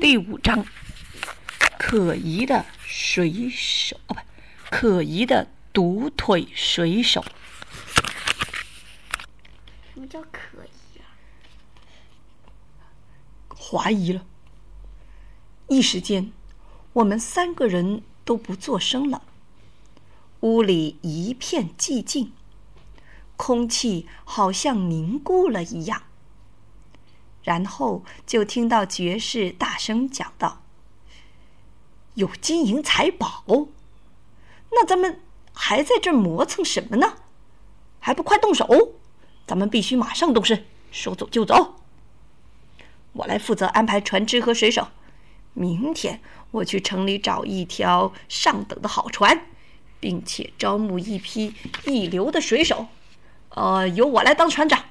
第五章：可疑的水手，哦不，可疑的独腿水手。什么叫可疑啊？怀疑了。一时间，我们三个人都不作声了。屋里一片寂静，空气好像凝固了一样。然后就听到爵士大声讲道：“有金银财宝，那咱们还在这磨蹭什么呢？还不快动手！咱们必须马上动身，说走就走。我来负责安排船只和水手。明天我去城里找一条上等的好船，并且招募一批一流的水手。呃，由我来当船长。”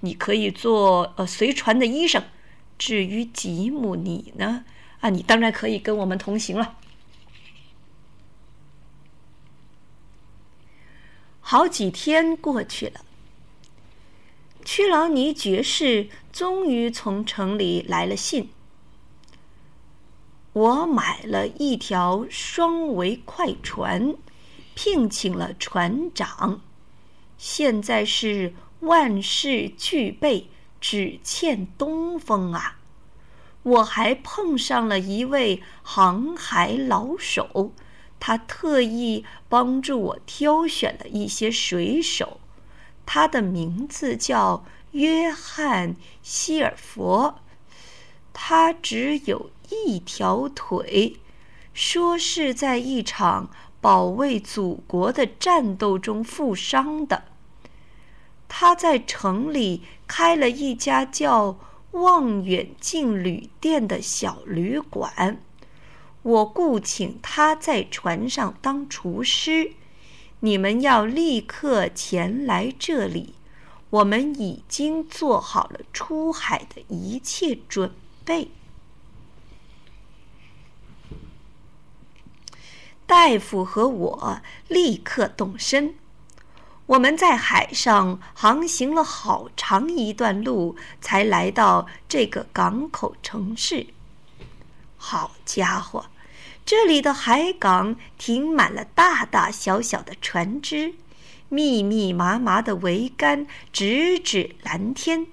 你可以做呃随船的医生，至于吉姆你呢？啊，你当然可以跟我们同行了。好几天过去了，屈劳尼爵士终于从城里来了信。我买了一条双桅快船，聘请了船长，现在是。万事俱备，只欠东风啊！我还碰上了一位航海老手，他特意帮助我挑选了一些水手。他的名字叫约翰·希尔佛，他只有一条腿，说是在一场保卫祖国的战斗中负伤的。他在城里开了一家叫“望远镜旅店”的小旅馆，我雇请他在船上当厨师。你们要立刻前来这里，我们已经做好了出海的一切准备。大夫和我立刻动身。我们在海上航行了好长一段路，才来到这个港口城市。好家伙，这里的海港停满了大大小小的船只，密密麻麻的桅杆直指蓝天，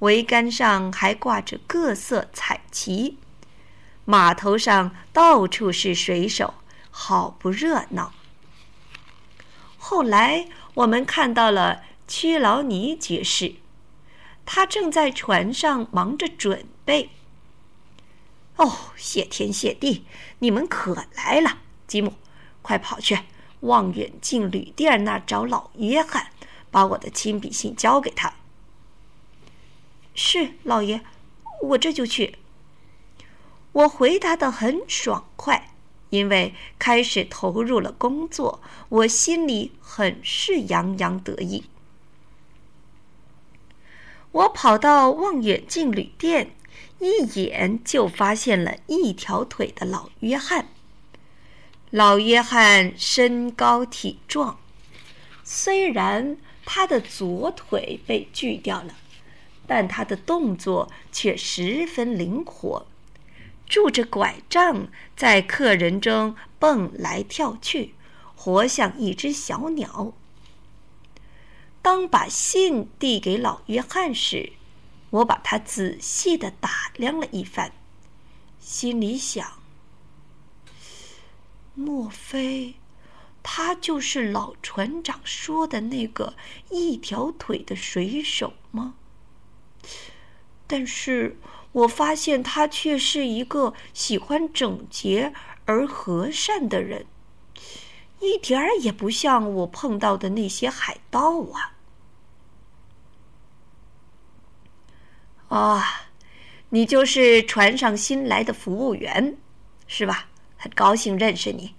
桅杆上还挂着各色彩旗。码头上到处是水手，好不热闹。后来，我们看到了屈劳尼爵士，他正在船上忙着准备。哦，谢天谢地，你们可来了，吉姆，快跑去望远镜旅店那儿找老约翰，把我的亲笔信交给他。是，老爷，我这就去。我回答的很爽快。因为开始投入了工作，我心里很是洋洋得意。我跑到望远镜旅店，一眼就发现了一条腿的老约翰。老约翰身高体壮，虽然他的左腿被锯掉了，但他的动作却十分灵活。拄着拐杖，在客人中蹦来跳去，活像一只小鸟。当把信递给老约翰时，我把他仔细的打量了一番，心里想：莫非他就是老船长说的那个一条腿的水手吗？但是。我发现他却是一个喜欢整洁而和善的人，一点儿也不像我碰到的那些海盗啊！啊，你就是船上新来的服务员，是吧？很高兴认识你。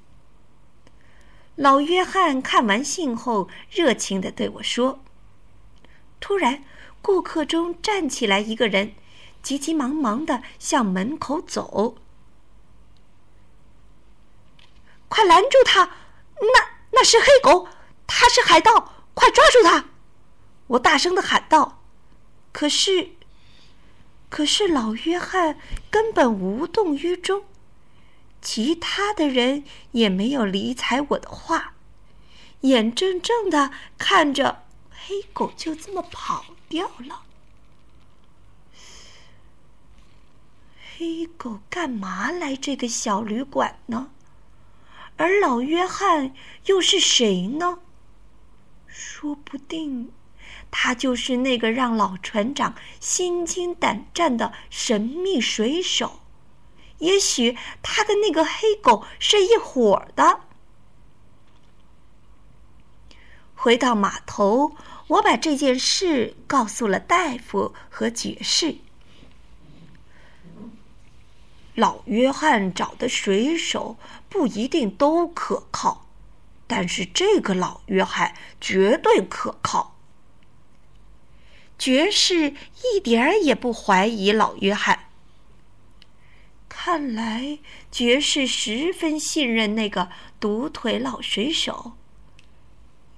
老约翰看完信后，热情的对我说：“突然，顾客中站起来一个人。”急急忙忙的向门口走，快拦住他！那那是黑狗，他是海盗，快抓住他！我大声的喊道。可是，可是老约翰根本无动于衷，其他的人也没有理睬我的话，眼睁睁的看着黑狗就这么跑掉了。黑狗干嘛来这个小旅馆呢？而老约翰又是谁呢？说不定。他就是那个让老船长心惊胆战的神秘水手，也许他跟那个黑狗是一伙的。回到码头，我把这件事告诉了大夫和爵士。老约翰找的水手不一定都可靠，但是这个老约翰绝对可靠。爵士一点儿也不怀疑老约翰。看来爵士十分信任那个独腿老水手。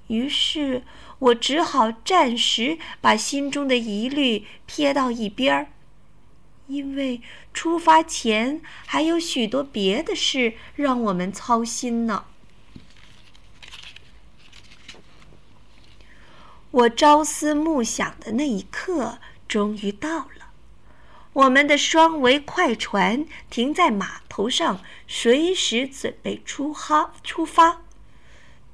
于是我只好暂时把心中的疑虑撇到一边儿，因为出发前还有许多别的事让我们操心呢。我朝思暮想的那一刻终于到了，我们的双桅快船停在码头上，随时准备出哈出发。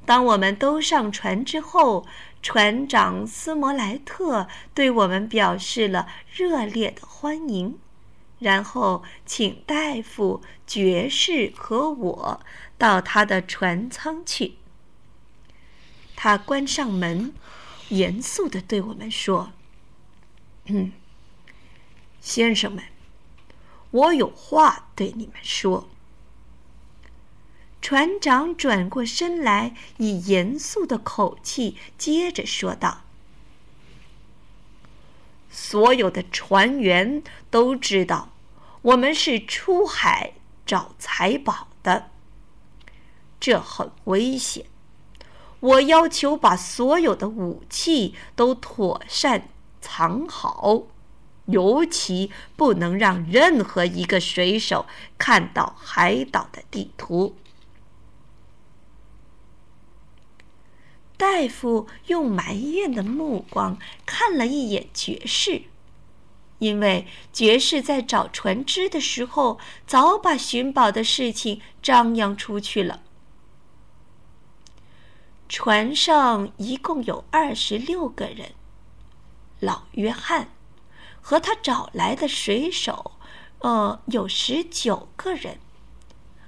当我们都上船之后，船长斯摩莱特对我们表示了热烈的欢迎，然后请大夫、爵士和我到他的船舱去。他关上门。严肃的对我们说：“嗯，先生们，我有话对你们说。”船长转过身来，以严肃的口气接着说道：“所有的船员都知道，我们是出海找财宝的，这很危险。”我要求把所有的武器都妥善藏好，尤其不能让任何一个水手看到海岛的地图。大夫用埋怨的目光看了一眼爵士，因为爵士在找船只的时候早把寻宝的事情张扬出去了。船上一共有二十六个人，老约翰和他找来的水手，呃，有十九个人，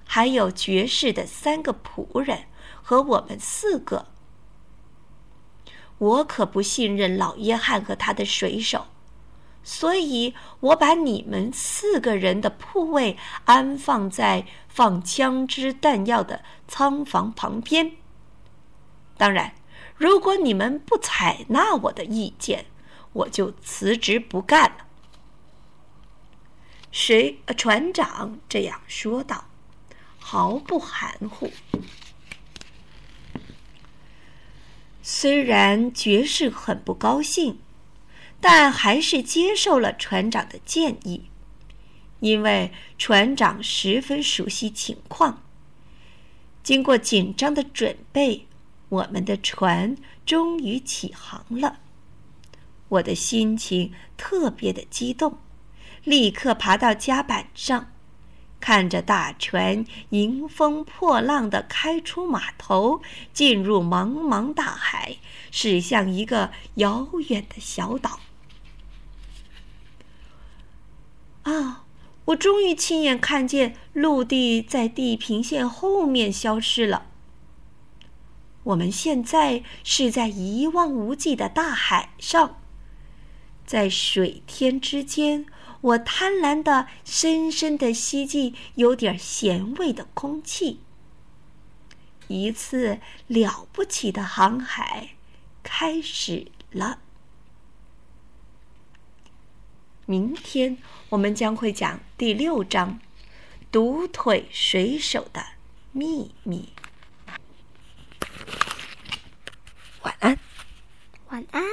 还有爵士的三个仆人和我们四个。我可不信任老约翰和他的水手，所以我把你们四个人的铺位安放在放枪支弹药的仓房旁边。当然，如果你们不采纳我的意见，我就辞职不干了。谁？船长这样说道，毫不含糊。虽然爵士很不高兴，但还是接受了船长的建议，因为船长十分熟悉情况。经过紧张的准备。我们的船终于起航了，我的心情特别的激动，立刻爬到甲板上，看着大船迎风破浪的开出码头，进入茫茫大海，驶向一个遥远的小岛。啊！我终于亲眼看见陆地在地平线后面消失了。我们现在是在一望无际的大海上，在水天之间，我贪婪的、深深的吸进有点咸味的空气。一次了不起的航海开始了。明天我们将会讲第六章：独腿水手的秘密。晚安。晚安。